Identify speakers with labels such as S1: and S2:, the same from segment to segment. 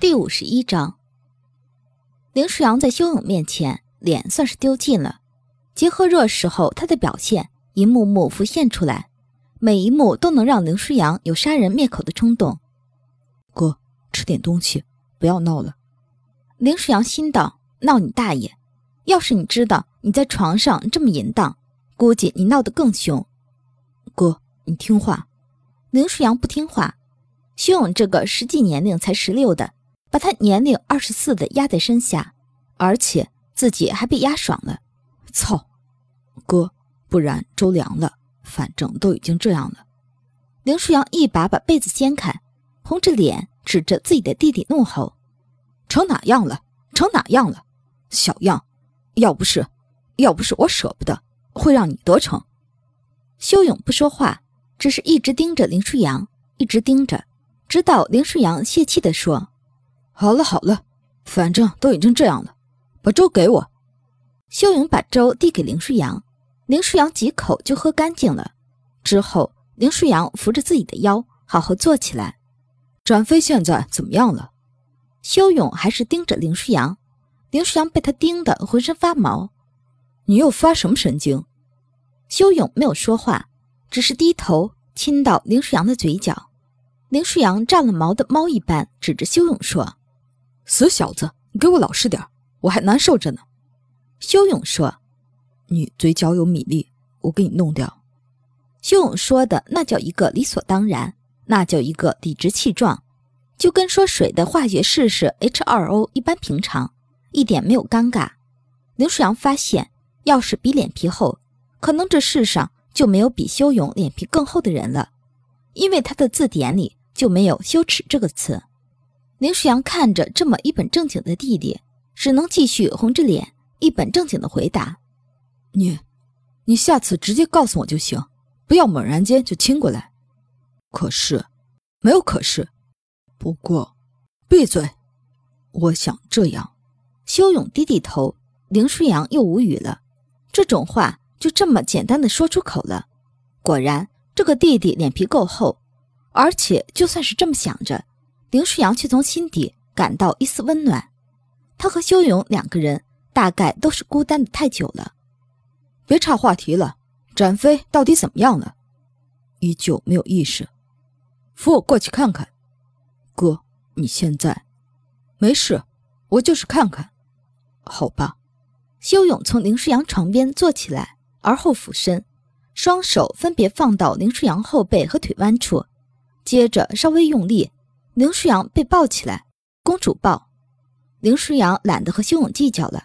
S1: 第五十一章，林舒扬在修勇面前脸算是丢尽了。结合热时候他的表现，一幕幕浮现出来，每一幕都能让林舒扬有杀人灭口的冲动。
S2: 哥，吃点东西，不要闹了。
S1: 林舒扬心道：闹你大爷！要是你知道你在床上这么淫荡，估计你闹得更凶。
S2: 哥，你听话。
S1: 林舒扬不听话，修勇这个实际年龄才十六的。把他年龄二十四的压在身下，而且自己还被压爽了。
S2: 操，哥，不然粥凉了。反正都已经这样了。
S1: 林舒扬一把把被子掀开，红着脸指着自己的弟弟怒吼：“
S2: 成哪样了？成哪样了？小样！要不是，要不是我舍不得，会让你得逞。”
S1: 修勇不说话，只是一直盯着林舒扬，一直盯着，直到林舒扬泄气地说。
S2: 好了好了，反正都已经这样了，把粥给我。
S1: 修勇把粥递给林舒扬，林舒扬几口就喝干净了。之后，林舒扬扶着自己的腰，好好坐起来。
S2: 展飞现在怎么样了？
S1: 修勇还是盯着林舒扬，林舒扬被他盯得浑身发毛。
S2: 你又发什么神经？
S1: 修勇没有说话，只是低头亲到林舒扬的嘴角。林舒扬炸了毛的猫一般，指着修勇说。
S2: 死小子，你给我老实点我还难受着呢。
S1: 修勇说：“
S2: 你嘴角有米粒，我给你弄掉。”
S1: 修勇说的那叫一个理所当然，那叫一个理直气壮，就跟说水的化学式是 H2O 一般平常，一点没有尴尬。林舒阳发现，要是比脸皮厚，可能这世上就没有比修勇脸皮更厚的人了，因为他的字典里就没有羞耻这个词。林舒扬看着这么一本正经的弟弟，只能继续红着脸一本正经的回答：“
S2: 你，你下次直接告诉我就行，不要猛然间就亲过来。可是，没有可是。不过，闭嘴！我想这样。”
S1: 修勇低低头，林舒扬又无语了。这种话就这么简单的说出口了。果然，这个弟弟脸皮够厚，而且就算是这么想着。林舒阳却从心底感到一丝温暖。他和修勇两个人大概都是孤单的太久了。
S2: 别岔话题了，展飞到底怎么样了？依旧没有意识。扶我过去看看。哥，你现在没事，我就是看看。好吧。
S1: 修勇从林舒扬床边坐起来，而后俯身，双手分别放到林舒扬后背和腿弯处，接着稍微用力。林舒扬被抱起来，公主抱。林舒扬懒得和修勇计较了，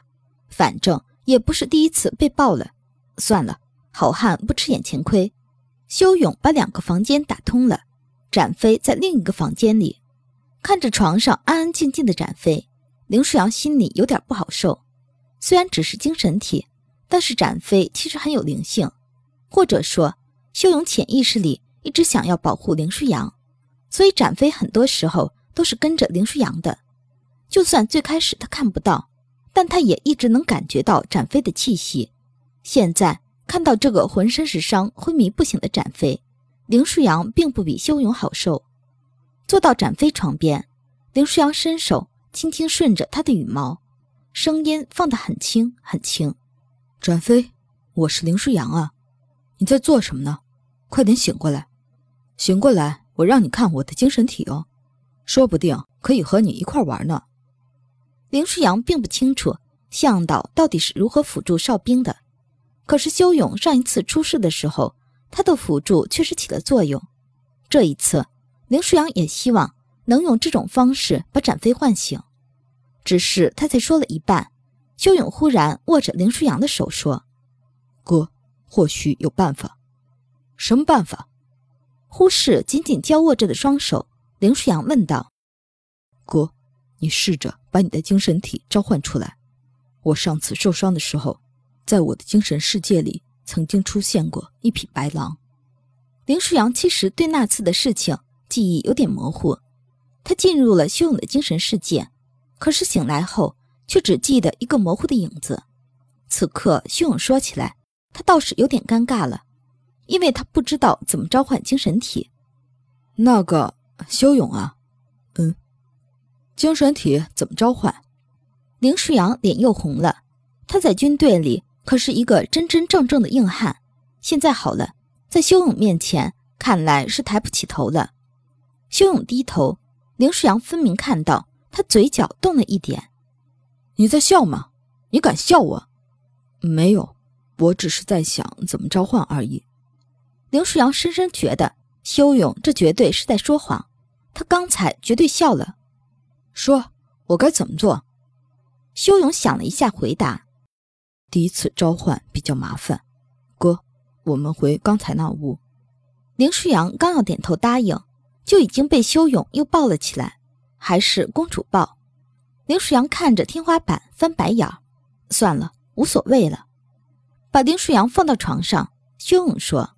S1: 反正也不是第一次被抱了。算了，好汉不吃眼前亏。修勇把两个房间打通了，展飞在另一个房间里，看着床上安安静静的展飞，林舒扬心里有点不好受。虽然只是精神体，但是展飞其实很有灵性，或者说，修勇潜意识里一直想要保护林舒扬。所以展飞很多时候都是跟着林舒扬的，就算最开始他看不到，但他也一直能感觉到展飞的气息。现在看到这个浑身是伤、昏迷不醒的展飞，林舒扬并不比修勇好受。坐到展飞床边，林舒扬伸手轻轻顺着他的羽毛，声音放得很轻很轻：“
S2: 展飞，我是林舒扬啊，你在做什么呢？快点醒过来，醒过来。”我让你看我的精神体哦，说不定可以和你一块玩呢。
S1: 林舒扬并不清楚向导到底是如何辅助哨兵的，可是修勇上一次出事的时候，他的辅助确实起了作用。这一次，林舒扬也希望能用这种方式把展飞唤醒。只是他才说了一半，修勇忽然握着林舒扬的手说：“
S2: 哥，或许有办法。什么办法？”
S1: 忽视紧紧交握着的双手，林舒扬问道：“
S2: 哥，你试着把你的精神体召唤出来。我上次受伤的时候，在我的精神世界里曾经出现过一匹白狼。”
S1: 林舒扬其实对那次的事情记忆有点模糊，他进入了修勇的精神世界，可是醒来后却只记得一个模糊的影子。此刻修勇说起来，他倒是有点尴尬了。因为他不知道怎么召唤精神体。
S2: 那个修勇啊，嗯，精神体怎么召唤？
S1: 林舒阳脸又红了。他在军队里可是一个真真正正的硬汉，现在好了，在修勇面前看来是抬不起头了。修勇低头，林舒阳分明看到他嘴角动了一点。
S2: 你在笑吗？你敢笑我？没有，我只是在想怎么召唤而已。
S1: 林舒扬深深觉得修勇这绝对是在说谎，他刚才绝对笑了。
S2: 说，我该怎么做？
S1: 修勇想了一下，回答。
S2: 第一次召唤比较麻烦，哥，我们回刚才那屋。
S1: 林舒扬刚要点头答应，就已经被修勇又抱了起来，还是公主抱。林舒扬看着天花板翻白眼儿，算了，无所谓了。把林舒扬放到床上，修勇说：“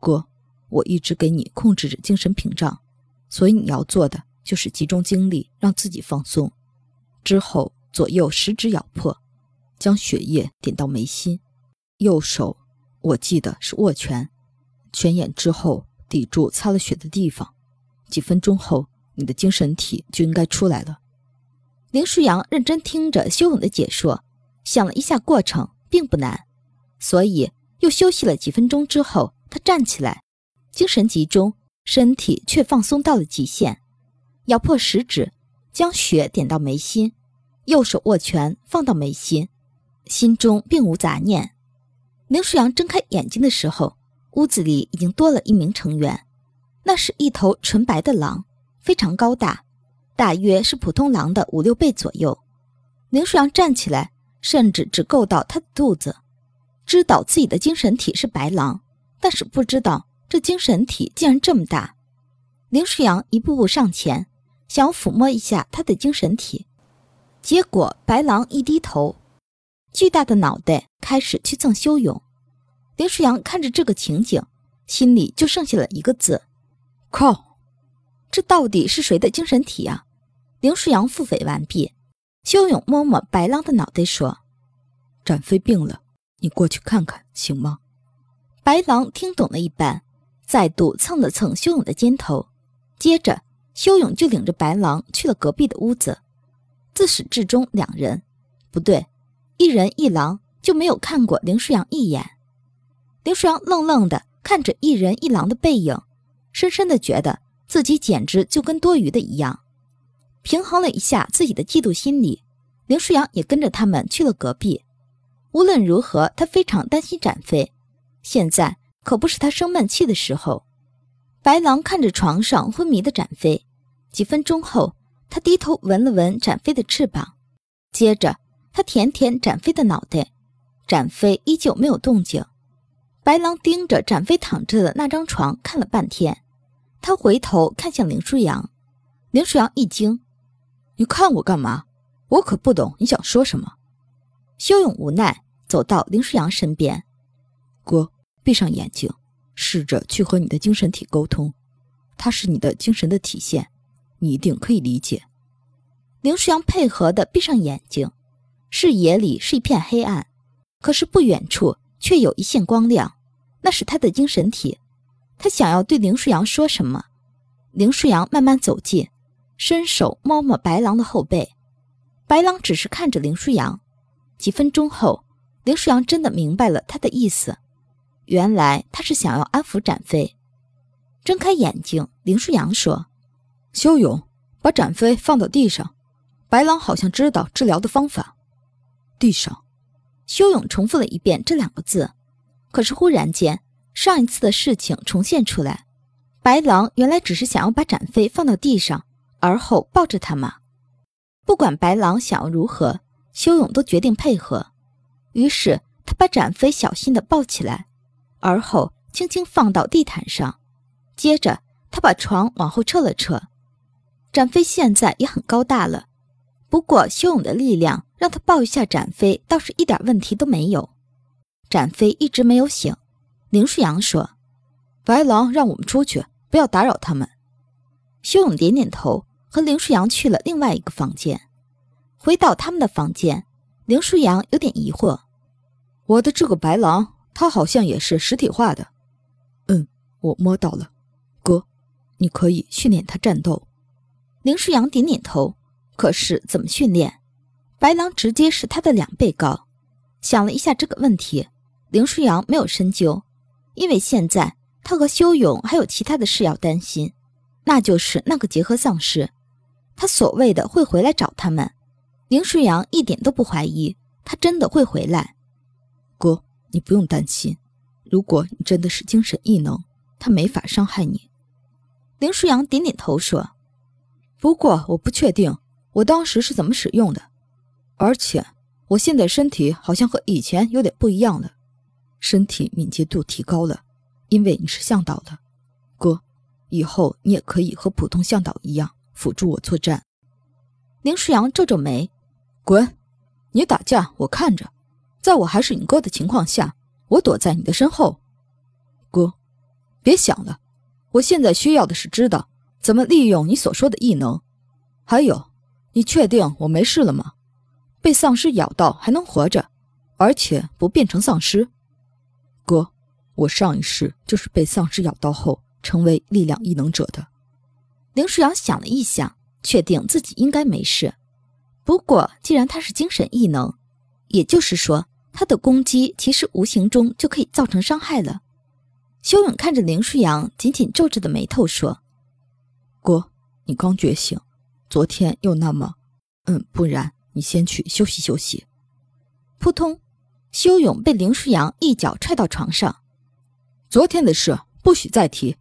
S2: 哥，我一直给你控制着精神屏障，所以你要做的就是集中精力，让自己放松，之后左右食指咬破。”将血液点到眉心，右手我记得是握拳，拳眼之后抵住擦了血的地方。几分钟后，你的精神体就应该出来了。
S1: 林舒扬认真听着修勇的解说，想了一下过程并不难，所以又休息了几分钟之后，他站起来，精神集中，身体却放松到了极限，咬破食指，将血点到眉心，右手握拳放到眉心。心中并无杂念。林舒扬睁开眼睛的时候，屋子里已经多了一名成员。那是一头纯白的狼，非常高大，大约是普通狼的五六倍左右。林舒扬站起来，甚至只够到他的肚子。知道自己的精神体是白狼，但是不知道这精神体竟然这么大。林舒扬一步步上前，想要抚摸一下他的精神体，结果白狼一低头。巨大的脑袋开始去蹭修勇，林舒扬看着这个情景，心里就剩下了一个字：靠！这到底是谁的精神体啊？林舒扬腹诽完毕，修勇摸摸白狼的脑袋说：“
S2: 展飞病了，你过去看看行吗？”
S1: 白狼听懂了一般，再度蹭了蹭修勇的肩头，接着修勇就领着白狼去了隔壁的屋子。自始至终，两人不对。一人一狼就没有看过林舒扬一眼，林舒扬愣愣的看着一人一狼的背影，深深的觉得自己简直就跟多余的一样。平衡了一下自己的嫉妒心理，林舒扬也跟着他们去了隔壁。无论如何，他非常担心展飞，现在可不是他生闷气的时候。白狼看着床上昏迷的展飞，几分钟后，他低头闻了闻展飞的翅膀，接着。他舔舔展飞的脑袋，展飞依旧没有动静。白狼盯着展飞躺着的那张床看了半天，他回头看向林舒扬，林舒扬一惊：“
S2: 你看我干嘛？我可不懂你想说什么。”
S1: 修勇无奈走到林舒扬身边：“
S2: 哥，闭上眼睛，试着去和你的精神体沟通，它是你的精神的体现，你一定可以理解。”
S1: 林舒扬配合的闭上眼睛。视野里是一片黑暗，可是不远处却有一线光亮，那是他的精神体。他想要对林舒扬说什么？林舒扬慢慢走近，伸手摸摸白狼的后背。白狼只是看着林舒扬。几分钟后，林舒扬真的明白了他的意思，原来他是想要安抚展飞。睁开眼睛，林舒扬说：“
S2: 修勇，把展飞放到地上。白狼好像知道治疗的方法。”地上，
S1: 修勇重复了一遍这两个字。可是忽然间，上一次的事情重现出来。白狼原来只是想要把展飞放到地上，而后抱着他嘛。不管白狼想要如何，修勇都决定配合。于是他把展飞小心地抱起来，而后轻轻放到地毯上。接着他把床往后撤了撤。展飞现在也很高大了。不过，修勇的力量让他抱一下展飞，倒是一点问题都没有。展飞一直没有醒。林舒扬说：“
S2: 白狼让我们出去，不要打扰他们。”
S1: 修勇点点头，和林舒扬去了另外一个房间。回到他们的房间，林舒扬有点疑惑：“
S2: 我的这个白狼，它好像也是实体化的。”“嗯，我摸到了。”“哥，你可以训练它战斗。”
S1: 林舒扬点点头。可是怎么训练？白狼直接是他的两倍高。想了一下这个问题，林舒扬没有深究，因为现在他和修勇还有其他的事要担心，那就是那个结合丧尸。他所谓的会回来找他们，林舒扬一点都不怀疑，他真的会回来。
S2: 哥，你不用担心，如果你真的是精神异能，他没法伤害你。
S1: 林舒扬点点头说：“
S2: 不过我不确定我当时是怎么使用的，而且我现在身体好像和以前有点不一样了，身体敏捷度提高了，因为你是向导的。哥，以后你也可以和普通向导一样。”辅助我作战，
S1: 林舒扬皱皱眉：“
S2: 滚！你打架我看着，在我还是你哥的情况下，我躲在你的身后。哥，别想了，我现在需要的是知道怎么利用你所说的异能。还有，你确定我没事了吗？被丧尸咬到还能活着，而且不变成丧尸？哥，我上一世就是被丧尸咬到后成为力量异能者的。”
S1: 林舒扬想了一想，确定自己应该没事。不过，既然他是精神异能，也就是说，他的攻击其实无形中就可以造成伤害了。修勇看着林舒扬紧紧皱着的眉头说：“
S2: 哥，你刚觉醒，昨天又那么……嗯，不然你先去休息休息。”
S1: 扑通，修勇被林舒扬一脚踹到床上。
S2: 昨天的事不许再提。